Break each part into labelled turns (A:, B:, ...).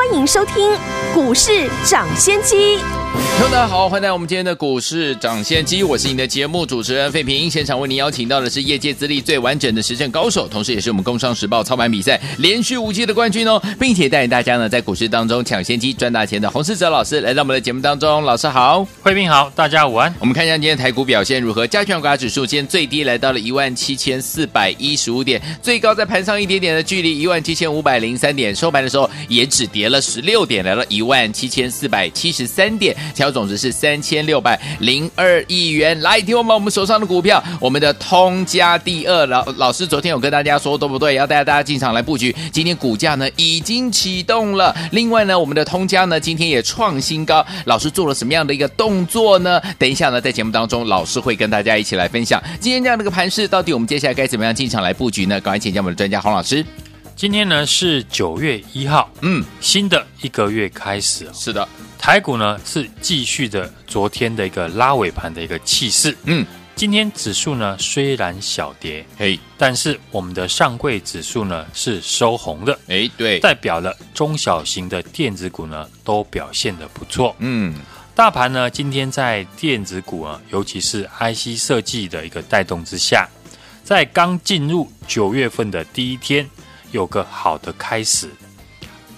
A: 欢迎收听股市涨先机。
B: 大家好，欢迎来到我们今天的股市涨先机，我是你的节目主持人费平。现场为您邀请到的是业界资历最完整的实战高手，同时也是我们工商时报操盘比赛连续五季的冠军哦，并且带领大家呢在股市当中抢先机赚大钱的洪世哲老师来到我们的节目当中。老师好，
C: 费平好，大家午安。
B: 我们看一下今天台股表现如何？加权股价指数今天最低来到了一万七千四百一十五点，最高在盘上一点点的距离一万七千五百零三点，收盘的时候也只跌了了十六点，来到一万七千四百七十三点，调总值是三千六百零二亿元。来，听我们我们手上的股票，我们的通家第二老老师昨天有跟大家说对不对？要带大家进场来布局。今天股价呢已经启动了。另外呢，我们的通家呢今天也创新高。老师做了什么样的一个动作呢？等一下呢，在节目当中，老师会跟大家一起来分享今天这样的一个盘势，到底我们接下来该怎么样进场来布局呢？赶快请教我们的专家黄老师。
C: 今天呢是九月一号，
B: 嗯，
C: 新的一个月开始，
B: 是的。
C: 台股呢是继续的昨天的一个拉尾盘的一个气势，
B: 嗯，
C: 今天指数呢虽然小跌，
B: 嘿，
C: 但是我们的上柜指数呢是收红的，
B: 哎，对，
C: 代表了中小型的电子股呢都表现的不错，
B: 嗯，
C: 大盘呢今天在电子股啊，尤其是 IC 设计的一个带动之下，在刚进入九月份的第一天，有个好的开始。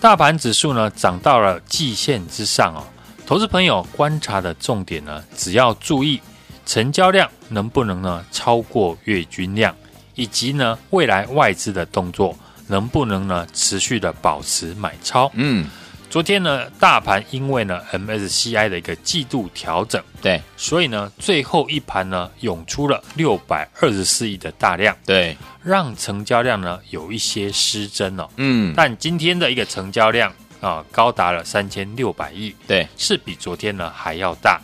C: 大盘指数呢涨到了季线之上哦，投资朋友观察的重点呢，只要注意成交量能不能呢超过月均量，以及呢未来外资的动作能不能呢持续的保持买超。
B: 嗯。
C: 昨天呢，大盘因为呢 MSCI 的一个季度调整，
B: 对，
C: 所以呢最后一盘呢涌出了六百二十四亿的大量，
B: 对，
C: 让成交量呢有一些失真哦。
B: 嗯，
C: 但今天的一个成交量啊高达了三千六百亿，
B: 对，
C: 是比昨天呢还要大，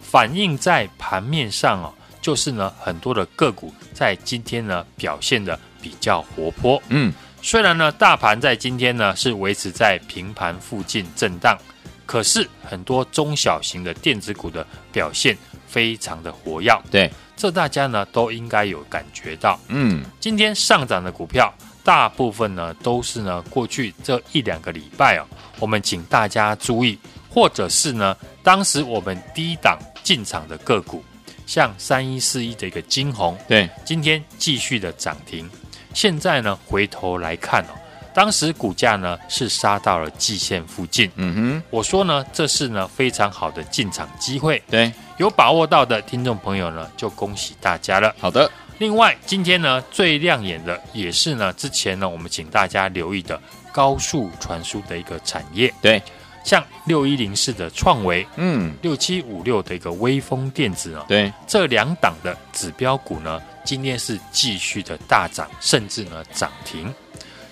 C: 反映在盘面上哦，就是呢很多的个股在今天呢表现的比较活泼，
B: 嗯。
C: 虽然呢，大盘在今天呢是维持在平盘附近震荡，可是很多中小型的电子股的表现非常的活跃。
B: 对，
C: 这大家呢都应该有感觉到。
B: 嗯，
C: 今天上涨的股票，大部分呢都是呢过去这一两个礼拜哦，我们请大家注意，或者是呢当时我们低档进场的个股，像三一四一的一个金红，
B: 对，
C: 今天继续的涨停。现在呢，回头来看哦，当时股价呢是杀到了季线附近。
B: 嗯哼，
C: 我说呢，这是呢非常好的进场机会。
B: 对，
C: 有把握到的听众朋友呢，就恭喜大家了。
B: 好的。
C: 另外，今天呢最亮眼的也是呢之前呢我们请大家留意的高速传输的一个产业。
B: 对，
C: 像六一零四的创维，
B: 嗯，
C: 六七五六的一个微风电子哦，
B: 对，
C: 这两档的指标股呢。今天是继续的大涨，甚至呢涨停。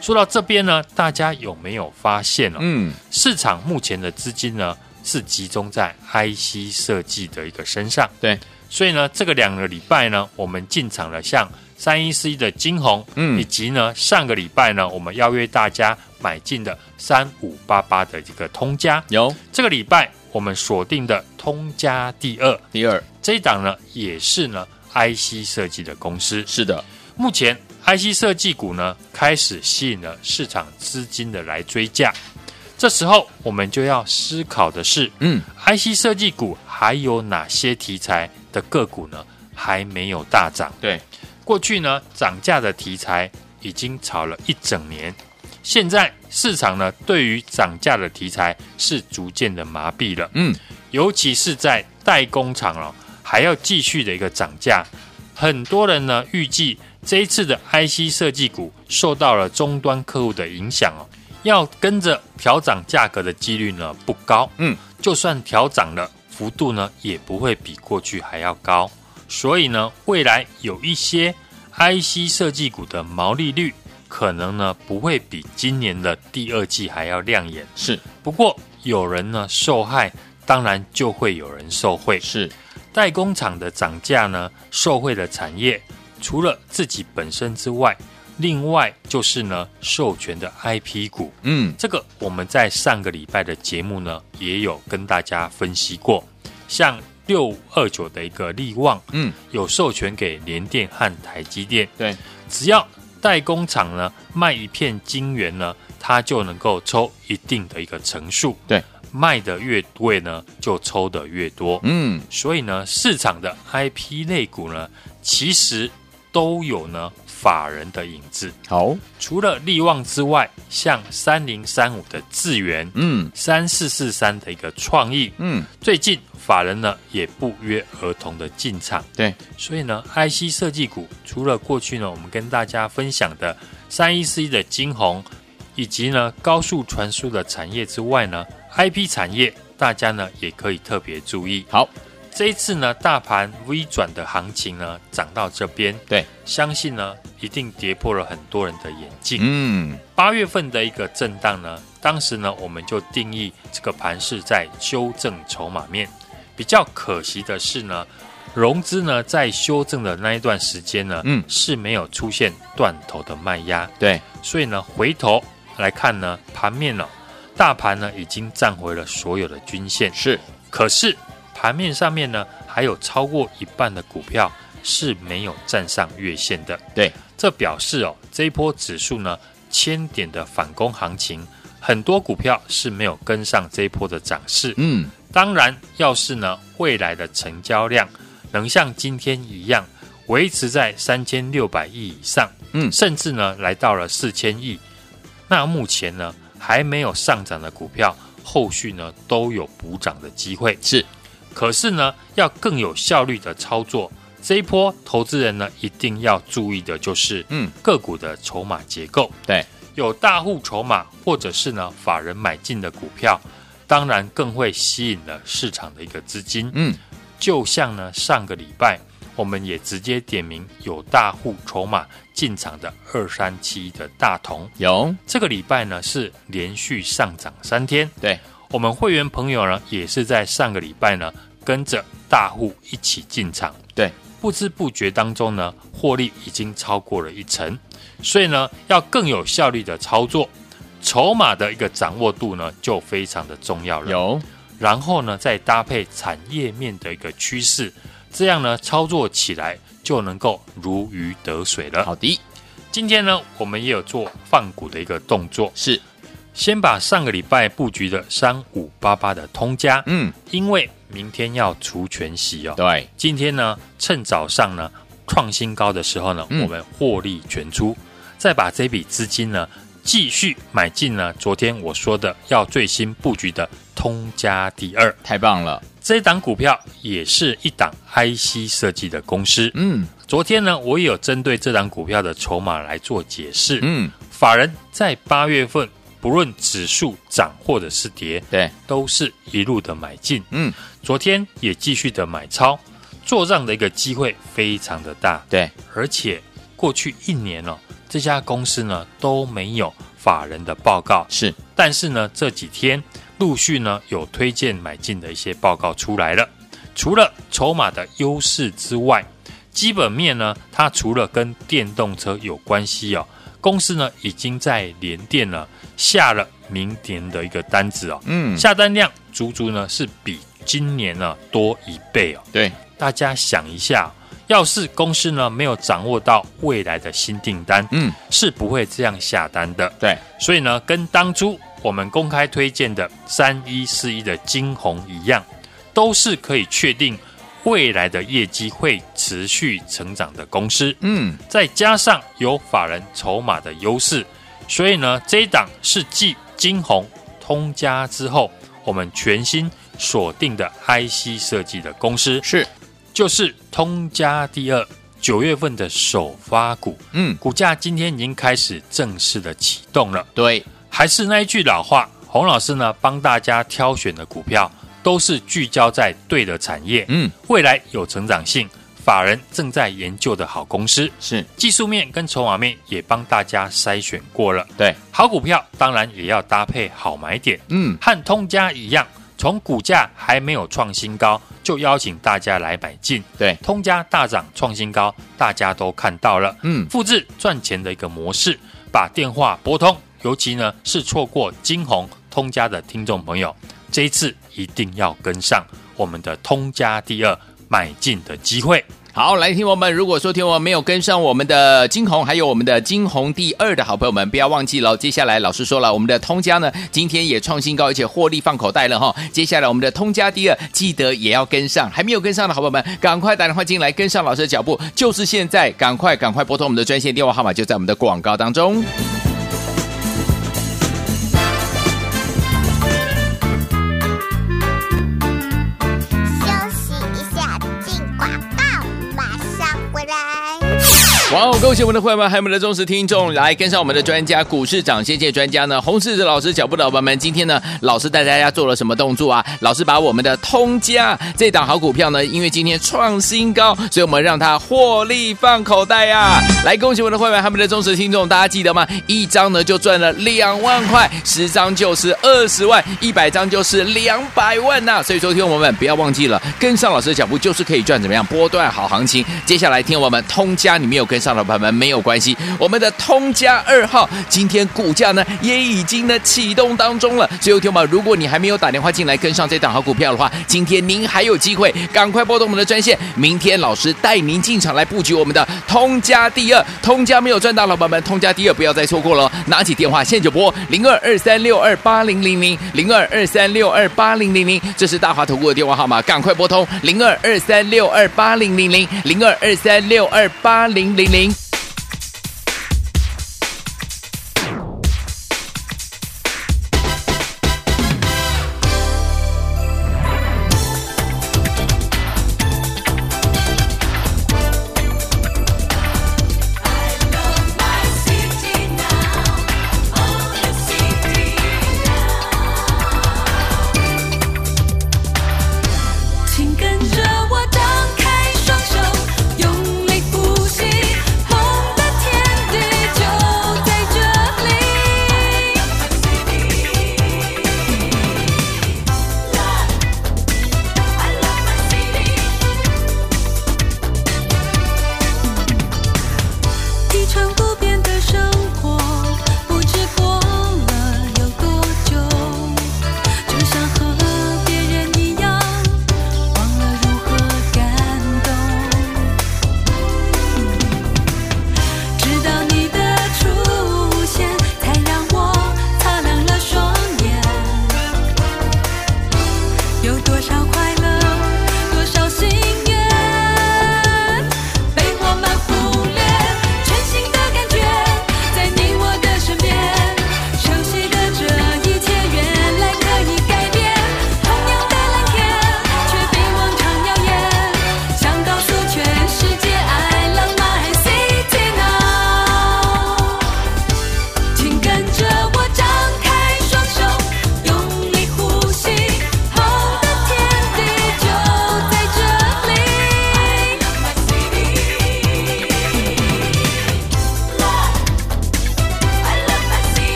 C: 说到这边呢，大家有没有发现哦？
B: 嗯，
C: 市场目前的资金呢是集中在 IC 设计的一个身上。
B: 对，
C: 所以呢，这个两个礼拜呢，我们进场了像三一四一的晶宏，
B: 嗯，
C: 以及呢上个礼拜呢，我们邀约大家买进的三五八八的一个通家。
B: 有。
C: 这个礼拜我们锁定的通家第二，
B: 第二。
C: 这一档呢也是呢。IC 设计的公司。
B: 是的，
C: 目前 IC 设计股呢开始吸引了市场资金的来追价，这时候我们就要思考的是，
B: 嗯
C: ，IC 设计股还有哪些题材的个股呢？还没有大涨？
B: 对，
C: 过去呢涨价的题材已经炒了一整年，现在市场呢对于涨价的题材是逐渐的麻痹了，
B: 嗯，
C: 尤其是在代工厂哦。还要继续的一个涨价，很多人呢预计这一次的 IC 设计股受到了终端客户的影响哦，要跟着调涨价格的几率呢不高，
B: 嗯，
C: 就算调涨了，幅度呢也不会比过去还要高，所以呢未来有一些 IC 设计股的毛利率可能呢不会比今年的第二季还要亮眼，
B: 是，
C: 不过有人呢受害，当然就会有人受贿，
B: 是。
C: 代工厂的涨价呢，受贿的产业除了自己本身之外，另外就是呢，授权的 IP 股，
B: 嗯，
C: 这个我们在上个礼拜的节目呢，也有跟大家分析过，像六二九的一个力旺，
B: 嗯，
C: 有授权给联电和台积电，
B: 对，
C: 只要代工厂呢卖一片晶圆呢，它就能够抽一定的一个成数，
B: 对，
C: 卖的越贵呢，就抽的越多，
B: 嗯，
C: 所以呢，市场的 IP 类股呢，其实都有呢。法人的影子，
B: 好，
C: 除了力旺之外，像三零三五的智源，
B: 嗯，
C: 三四四三的一个创意，
B: 嗯，
C: 最近法人呢也不约而同的进场，
B: 对，
C: 所以呢，IC 设计股除了过去呢我们跟大家分享的三一四一的晶宏，以及呢高速传输的产业之外呢，IP 产业大家呢也可以特别注意，
B: 好。
C: 这一次呢，大盘 V 转的行情呢，涨到这边，
B: 对，
C: 相信呢，一定跌破了很多人的眼镜。
B: 嗯，
C: 八月份的一个震荡呢，当时呢，我们就定义这个盘是在修正筹码面。比较可惜的是呢，融资呢在修正的那一段时间呢，
B: 嗯，
C: 是没有出现断头的卖压。
B: 对，
C: 所以呢，回头来看呢，盘面呢，大盘呢已经站回了所有的均线。
B: 是，
C: 可是。盘面上面呢，还有超过一半的股票是没有站上月线的。
B: 对，
C: 这表示哦，这一波指数呢，千点的反攻行情，很多股票是没有跟上这一波的涨势。
B: 嗯，
C: 当然，要是呢，未来的成交量能像今天一样维持在三千六百亿以上，
B: 嗯，
C: 甚至呢，来到了四千亿，那目前呢，还没有上涨的股票，后续呢，都有补涨的机会。
B: 是。
C: 可是呢，要更有效率的操作，这一波投资人呢，一定要注意的就是，嗯，个股的筹码结构。
B: 对，
C: 有大户筹码或者是呢法人买进的股票，当然更会吸引了市场的一个资金。嗯，就像呢上个礼拜，我们也直接点名有大户筹码进场的二三七的大同。
B: 有
C: 这个礼拜呢是连续上涨三天。
B: 对。
C: 我们会员朋友呢，也是在上个礼拜呢，跟着大户一起进场，
B: 对，
C: 不知不觉当中呢，获利已经超过了一成，所以呢，要更有效率的操作，筹码的一个掌握度呢，就非常的重要了。
B: 有，
C: 然后呢，再搭配产业面的一个趋势，这样呢，操作起来就能够如鱼得水了。
B: 好的，
C: 今天呢，我们也有做放股的一个动作，
B: 是。
C: 先把上个礼拜布局的三五八八的通家，
B: 嗯，
C: 因为明天要除权息哦，
B: 对，
C: 今天呢趁早上呢创新高的时候呢，嗯、我们获利全出，再把这笔资金呢继续买进呢，昨天我说的要最新布局的通家第二，
B: 太棒了，
C: 这一档股票也是一档 IC 设计的公司，嗯，昨天呢我也有针对这档股票的筹码来做解释，嗯，法人在八月份。不论指数涨或者是跌，
B: 对，
C: 都是一路的买进。
B: 嗯，
C: 昨天也继续的买超，做账的一个机会非常的大。
B: 对，
C: 而且过去一年哦，这家公司呢都没有法人的报告。
B: 是，
C: 但是呢这几天陆续呢有推荐买进的一些报告出来了。除了筹码的优势之外，基本面呢，它除了跟电动车有关系哦。公司呢，已经在联电呢下了明年的一个单子哦，嗯，下单量足足呢是比今年呢多一倍哦。
B: 对，
C: 大家想一下，要是公司呢没有掌握到未来的新订单，嗯，是不会这样下单的。
B: 对，
C: 所以呢，跟当初我们公开推荐的三一四一的金红一样，都是可以确定。未来的业绩会持续成长的公司，嗯，再加上有法人筹码的优势，所以呢，这一档是继晶宏、通家之后，我们全新锁定的 IC 设计的公司，
B: 是，
C: 就是通家第二九月份的首发股，嗯，股价今天已经开始正式的启动了。
B: 对，
C: 还是那一句老话，洪老师呢帮大家挑选的股票。都是聚焦在对的产业，嗯，未来有成长性，法人正在研究的好公司，
B: 是。
C: 技术面跟筹码面也帮大家筛选过了，
B: 对，
C: 好股票当然也要搭配好买点，嗯，和通家一样，从股价还没有创新高就邀请大家来买进。
B: 对，
C: 通家大涨创新高，大家都看到了。
B: 嗯，
C: 复制赚钱的一个模式，把电话拨通。尤其呢？是错过金红通家的听众朋友，这一次一定要跟上我们的通家第二买进的机会。
B: 好，来听我们。如果说听我们没有跟上我们的金红，还有我们的金红第二的好朋友们，不要忘记了。接下来老师说了，我们的通家呢，今天也创新高，而且获利放口袋了哈。接下来我们的通家第二，记得也要跟上。还没有跟上的好朋友们，赶快打电话进来跟上老师的脚步，就是现在，赶快赶快拨通我们的专线电话号码，就在我们的广告当中。哇哦！恭喜我们的会员们，还有我们的忠实听众，来跟上我们的专家，股市涨先见专家呢，洪士哲老师脚步的伙伴们，今天呢，老师带大家做了什么动作啊？老师把我们的通家这档好股票呢，因为今天创新高，所以我们让它获利放口袋呀、啊！来，恭喜我们的会员，还有我们的忠实听众，大家记得吗？一张呢就赚了两万块，十张就是二十万，一百张就是两百万呐、所以说，听我们不要忘记了，跟上老师的脚步就是可以赚怎么样波段好行情。接下来听我们通家，你没有跟。上的朋友们没有关系，我们的通家二号今天股价呢也已经呢启动当中了。所以，听友们，如果你还没有打电话进来跟上这档好股票的话，今天您还有机会，赶快拨动我们的专线。明天老师带您进场来布局我们的通家第二。通家没有赚到，老板们，通家第二不要再错过了。拿起电话现在就拨零二二三六二八零零零零二二三六二八零零零，这是大华投顾的电话号码，赶快拨通零二二三六二八零零零零二二三六二八零零零。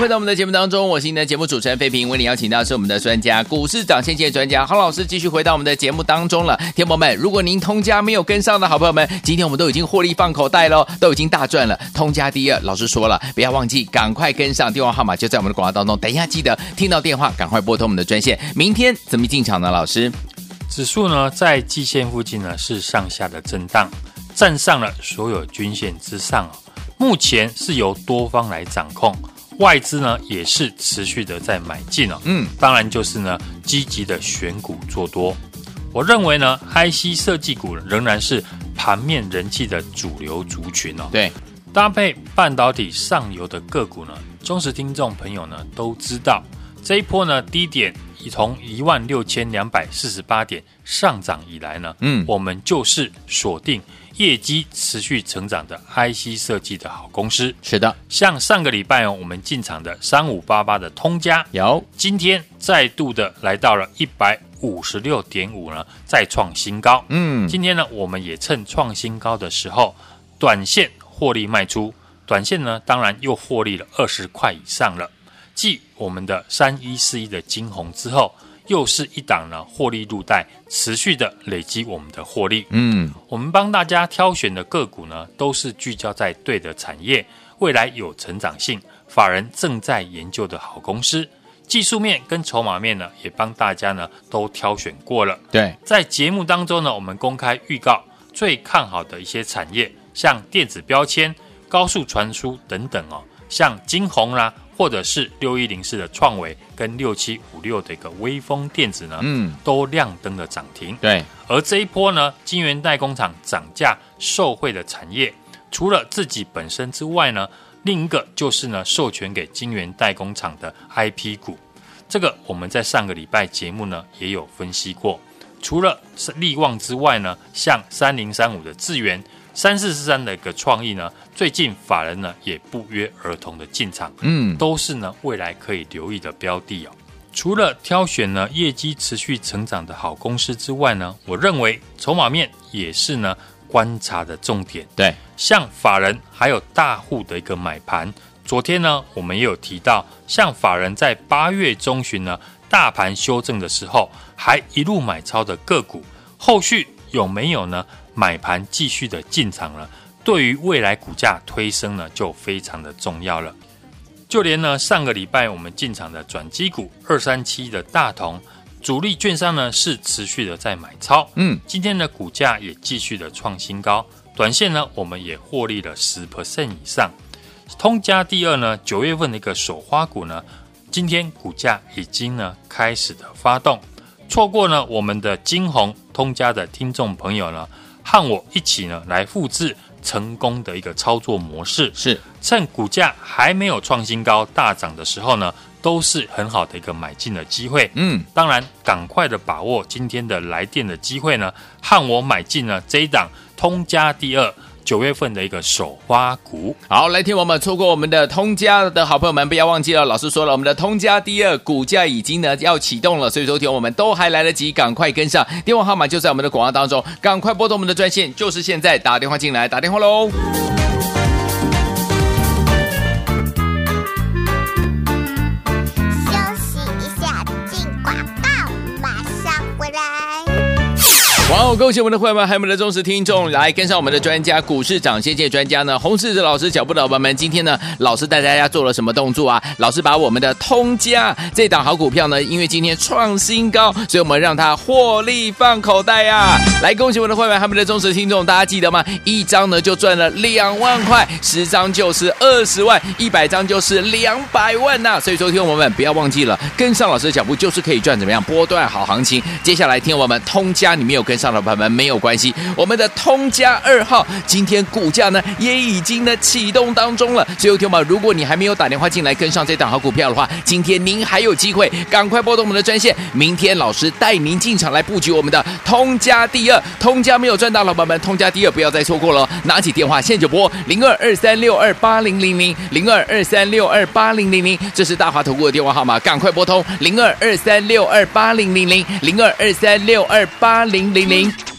B: 回到我们的节目当中，我是您的节目主持人费平，为您邀请到是我们的专家，股市涨先机的专家郝老师，继续回到我们的节目当中了。天友们，如果您通家没有跟上的好朋友们，今天我们都已经获利放口袋喽，都已经大赚了。通家第二，老师说了，不要忘记，赶快跟上，电话号码就在我们的广告当中。等一下记得听到电话，赶快拨通我们的专线。明天怎么进场呢？老师，
C: 指数呢在季线附近呢是上下的震荡，站上了所有均线之上，目前是由多方来掌控。外资呢也是持续的在买进哦，嗯，当然就是呢积极的选股做多。我认为呢，IC 设计股仍然是盘面人气的主流族群哦。
B: 对，
C: 搭配半导体上游的个股呢，忠实听众朋友呢都知道，这一波呢低点已从一万六千两百四十八点上涨以来呢，嗯，我们就是锁定。业绩持续成长的 IC 设计的好公司，
B: 是的，
C: 像上个礼拜哦，我们进场的三五八八的通家，
B: 有
C: 今天再度的来到了一百五十六点五呢，再创新高。嗯，今天呢，我们也趁创新高的时候，短线获利卖出，短线呢，当然又获利了二十块以上了。继我们的三一四一的晶宏之后。又是一档呢，获利入袋，持续的累积我们的获利。嗯，我们帮大家挑选的个股呢，都是聚焦在对的产业，未来有成长性，法人正在研究的好公司。技术面跟筹码面呢，也帮大家呢都挑选过了。
B: 对，
C: 在节目当中呢，我们公开预告最看好的一些产业，像电子标签、高速传输等等哦，像金红啦。或者是六一零四的创维跟六七五六的一个微风电子呢，嗯，都亮灯的涨停。
B: 对，
C: 而这一波呢，金圆代工厂涨价受惠的产业，除了自己本身之外呢，另一个就是呢，授权给金圆代工厂的 IP 股。这个我们在上个礼拜节目呢也有分析过。除了是力旺之外呢，像三零三五的智原。三四四三的一个创意呢，最近法人呢也不约而同的进场，嗯，都是呢未来可以留意的标的哦。除了挑选呢业绩持续成长的好公司之外呢，我认为筹码面也是呢观察的重点。
B: 对，
C: 像法人还有大户的一个买盘，昨天呢我们也有提到，像法人在八月中旬呢大盘修正的时候，还一路买超的个股，后续有没有呢？买盘继续的进场了，对于未来股价推升呢，就非常的重要了。就连呢上个礼拜我们进场的转机股二三七的大同主力券商呢是持续的在买超，嗯，今天的股价也继续的创新高，短线呢我们也获利了十 percent 以上。通家第二呢九月份的一个首花股呢，今天股价已经呢开始的发动，错过呢我们的金红通家的听众朋友呢。和我一起呢，来复制成功的一个操作模式，
B: 是
C: 趁股价还没有创新高大涨的时候呢，都是很好的一个买进的机会。嗯，当然，赶快的把握今天的来电的机会呢，和我买进呢这一档通家第二。九月份的一个首发股，
B: 好，来听我们错过我们的通家的好朋友们，不要忘记了，老师说了，我们的通家第二股价已经呢要启动了，所以说听我们都还来得及，赶快跟上，电话号码就在我们的广告当中，赶快拨通我们的专线，就是现在打电话进来，打电话喽。哇哦！恭喜我们的会员，还有我们的忠实听众，来跟上我们的专家，股市涨先机专家呢，洪士哲老师脚步的伙伴们。今天呢，老师带大家做了什么动作啊？老师把我们的通家这档好股票呢，因为今天创新高，所以我们让它获利放口袋呀、啊！来，恭喜我们的会员，还有我们的忠实听众，大家记得吗？一张呢就赚了两万块，十张就是二十万，一百张就是两百万呐、所以说，听我们不要忘记了，跟上老师的脚步就是可以赚怎么样波段好行情。接下来听我们通家，你没有跟上的朋友们没有关系，我们的通家二号今天股价呢也已经呢启动当中了。所以，听友如果你还没有打电话进来跟上这档好股票的话，今天您还有机会，赶快拨通我们的专线。明天老师带您进场来布局我们的通家第二，通家没有赚到，老板们通家第二不要再错过了。拿起电话现在就拨零二二三六二八零零零零二二三六二八零零零，这是大华投顾的电话号码，赶快拨通零二二三六二八零零零零二二三六二八零零零。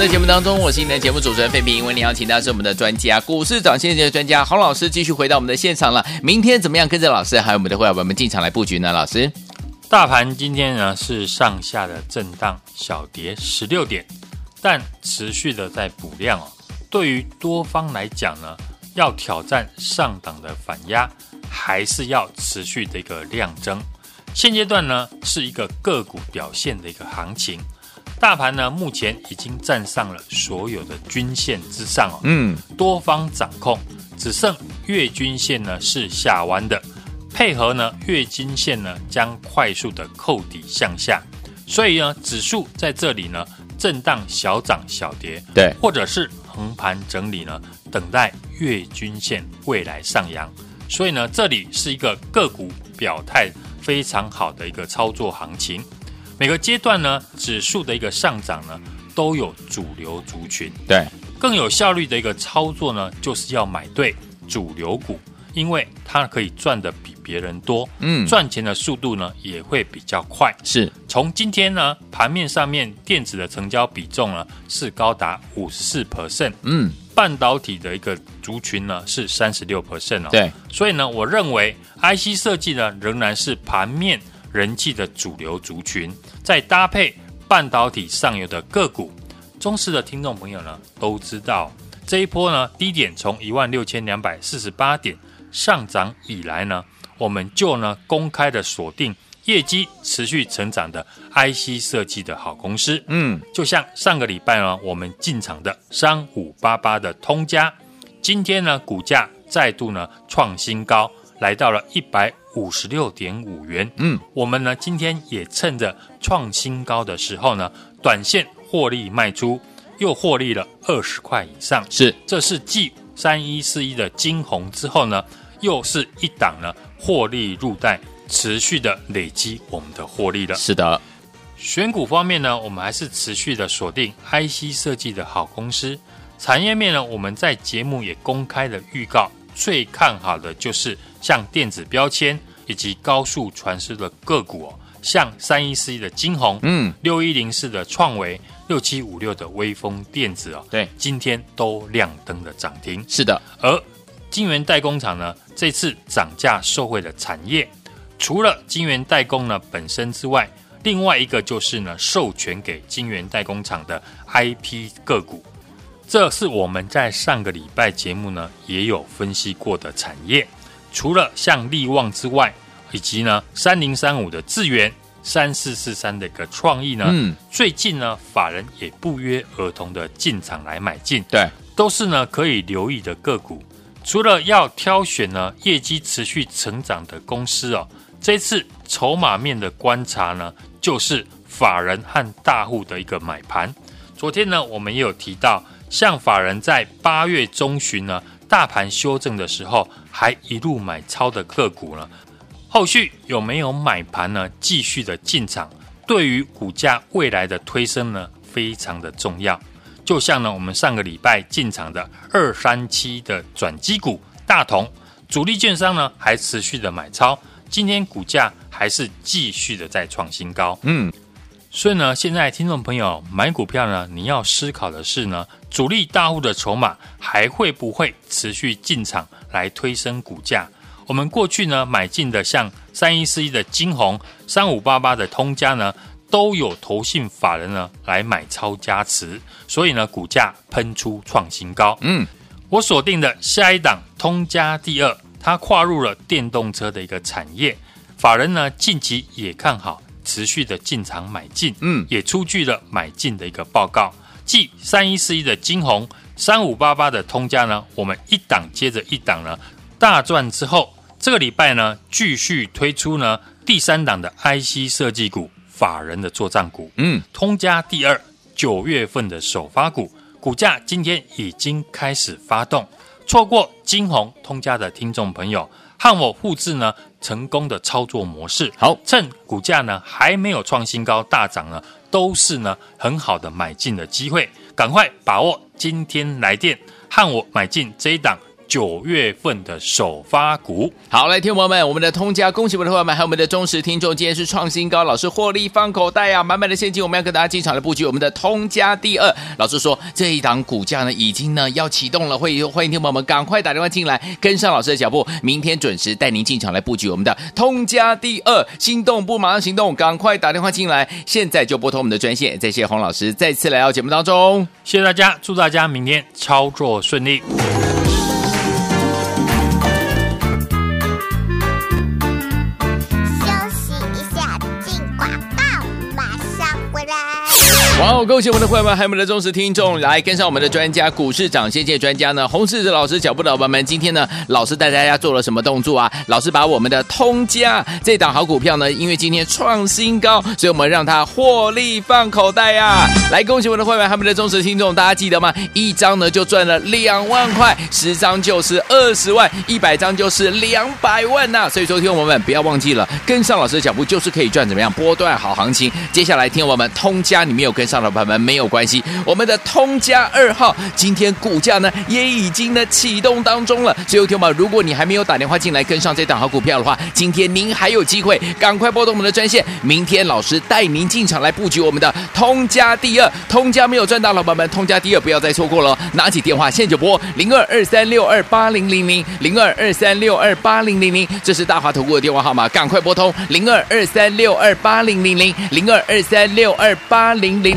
B: 的节目当中，我是你的节目主持人费平。为您邀请到是我们的专家，股市涨先机的专家洪老师，继续回到我们的现场了。明天怎么样跟着老师还有我们的会员们进场来布局呢？老师，
C: 大盘今天呢是上下的震荡，小跌十六点，但持续的在补量哦。对于多方来讲呢，要挑战上档的反压，还是要持续的一个量增。现阶段呢是一个个股表现的一个行情。大盘呢，目前已经站上了所有的均线之上哦。嗯，多方掌控，只剩月均线呢是下弯的，配合呢月均线呢将快速的扣底向下，所以呢指数在这里呢震荡小涨小跌，
B: 对，
C: 或者是横盘整理呢，等待月均线未来上扬。所以呢这里是一个个股表态非常好的一个操作行情。每个阶段呢，指数的一个上涨呢，都有主流族群。
B: 对，
C: 更有效率的一个操作呢，就是要买对主流股，因为它可以赚的比别人多，嗯，赚钱的速度呢也会比较快。
B: 是，
C: 从今天呢盘面上面电子的成交比重呢是高达五十四 percent，嗯，半导体的一个族群呢是三十六 percent 哦。
B: 对，
C: 所以呢，我认为 IC 设计呢仍然是盘面人气的主流族群。再搭配半导体上游的个股，忠实的听众朋友呢都知道，这一波呢低点从一万六千两百四十八点上涨以来呢，我们就呢公开的锁定业绩持续成长的 IC 设计的好公司。嗯，就像上个礼拜呢我们进场的三五八八的通家，今天呢股价再度呢创新高，来到了一百。五十六点五元，嗯，我们呢今天也趁着创新高的时候呢，短线获利卖出，又获利了二十块以上，
B: 是，
C: 这是继三一四一的晶宏之后呢，又是一档呢获利入袋，持续的累积我们的获利了。
B: 是的，
C: 选股方面呢，我们还是持续的锁定 IC 设计的好公司，产业面呢，我们在节目也公开的预告。最看好的就是像电子标签以及高速传输的个股哦，像三一四一的金宏，嗯，六一零四的创维，六七五六的微风电子哦，
B: 对，
C: 今天都亮灯的涨停。
B: 是的，
C: 而金源代工厂呢，这次涨价受惠的产业，除了金源代工呢本身之外，另外一个就是呢授权给金源代工厂的 IP 个股。这是我们在上个礼拜节目呢也有分析过的产业，除了像利旺之外，以及呢三零三五的智源、三四四三的一个创意呢，嗯，最近呢法人也不约而同的进场来买进，
B: 对，
C: 都是呢可以留意的个股。除了要挑选呢业绩持续成长的公司哦，这次筹码面的观察呢，就是法人和大户的一个买盘。昨天呢我们也有提到。像法人在八月中旬呢，大盘修正的时候，还一路买超的个股呢，后续有没有买盘呢？继续的进场，对于股价未来的推升呢，非常的重要。就像呢，我们上个礼拜进场的二三七的转机股大同，主力券商呢还持续的买超，今天股价还是继续的在创新高。嗯。所以呢，现在听众朋友买股票呢，你要思考的是呢，主力大户的筹码还会不会持续进场来推升股价？我们过去呢买进的像三一四一的金红、三五八八的通家呢，都有投信法人呢来买超加持，所以呢股价喷出创新高。嗯，我锁定的下一档通家第二，它跨入了电动车的一个产业，法人呢近期也看好。持续的进场买进，嗯，也出具了买进的一个报告。继三一四一的金红、三五八八的通家呢，我们一档接着一档呢大赚之后，这个礼拜呢继续推出呢第三档的 IC 设计股，法人的作帐股，嗯，通家第二，九月份的首发股，股价今天已经开始发动，错过金红、通家的听众朋友。和我复制呢成功的操作模式，好，趁股价呢还没有创新高大涨呢，都是呢很好的买进的机会，赶快把握今天来电和我买进这一档九月份的首发股。
B: 好，来，听众朋友们，我们的通家，恭喜我们的伙伴们，还有我们的忠实听众，今天是创新高，老师获利放口袋啊，满满的现金，我们要跟大家进场来布局我们的通家第二。老师说这一档股价呢，已经呢要启动了，会欢迎听众朋友们赶快打电话进来，跟上老师的脚步，明天准时带您进场来布局我们的通家第二。心动不马上行动，赶快打电话进来，现在就拨通我们的专线。再谢谢洪老师再次来到节目当中，
C: 谢谢大家，祝大家明天操作顺利。
B: 哇哦！恭喜我们的会员们，还有我们的忠实听众，来跟上我们的专家，股市涨先见专家呢，洪士哲老师脚步的伙伴们，今天呢，老师带大家做了什么动作啊？老师把我们的通家这档好股票呢，因为今天创新高，所以我们让它获利放口袋呀、啊！来，恭喜我们的会员，还有我们的忠实听众，大家记得吗？一张呢就赚了两万块，十张就是二十万，一百张就是两百万呐、所以说，听我们不要忘记了，跟上老师的脚步就是可以赚怎么样波段好行情。接下来听我们通家，你没有跟上的朋友们没有关系，我们的通家二号今天股价呢也已经呢启动当中了。所以听友如果你还没有打电话进来跟上这档好股票的话，今天您还有机会，赶快拨通我们的专线，明天老师带您进场来布局我们的通家第二。通家没有赚到，老板们，通家第二不要再错过了，拿起电话现在就拨零二二三六二八零零零零二二三六二八零零零，这是大华投顾的电话号码，赶快拨通零二二三六二八零零零零二二三六二八零零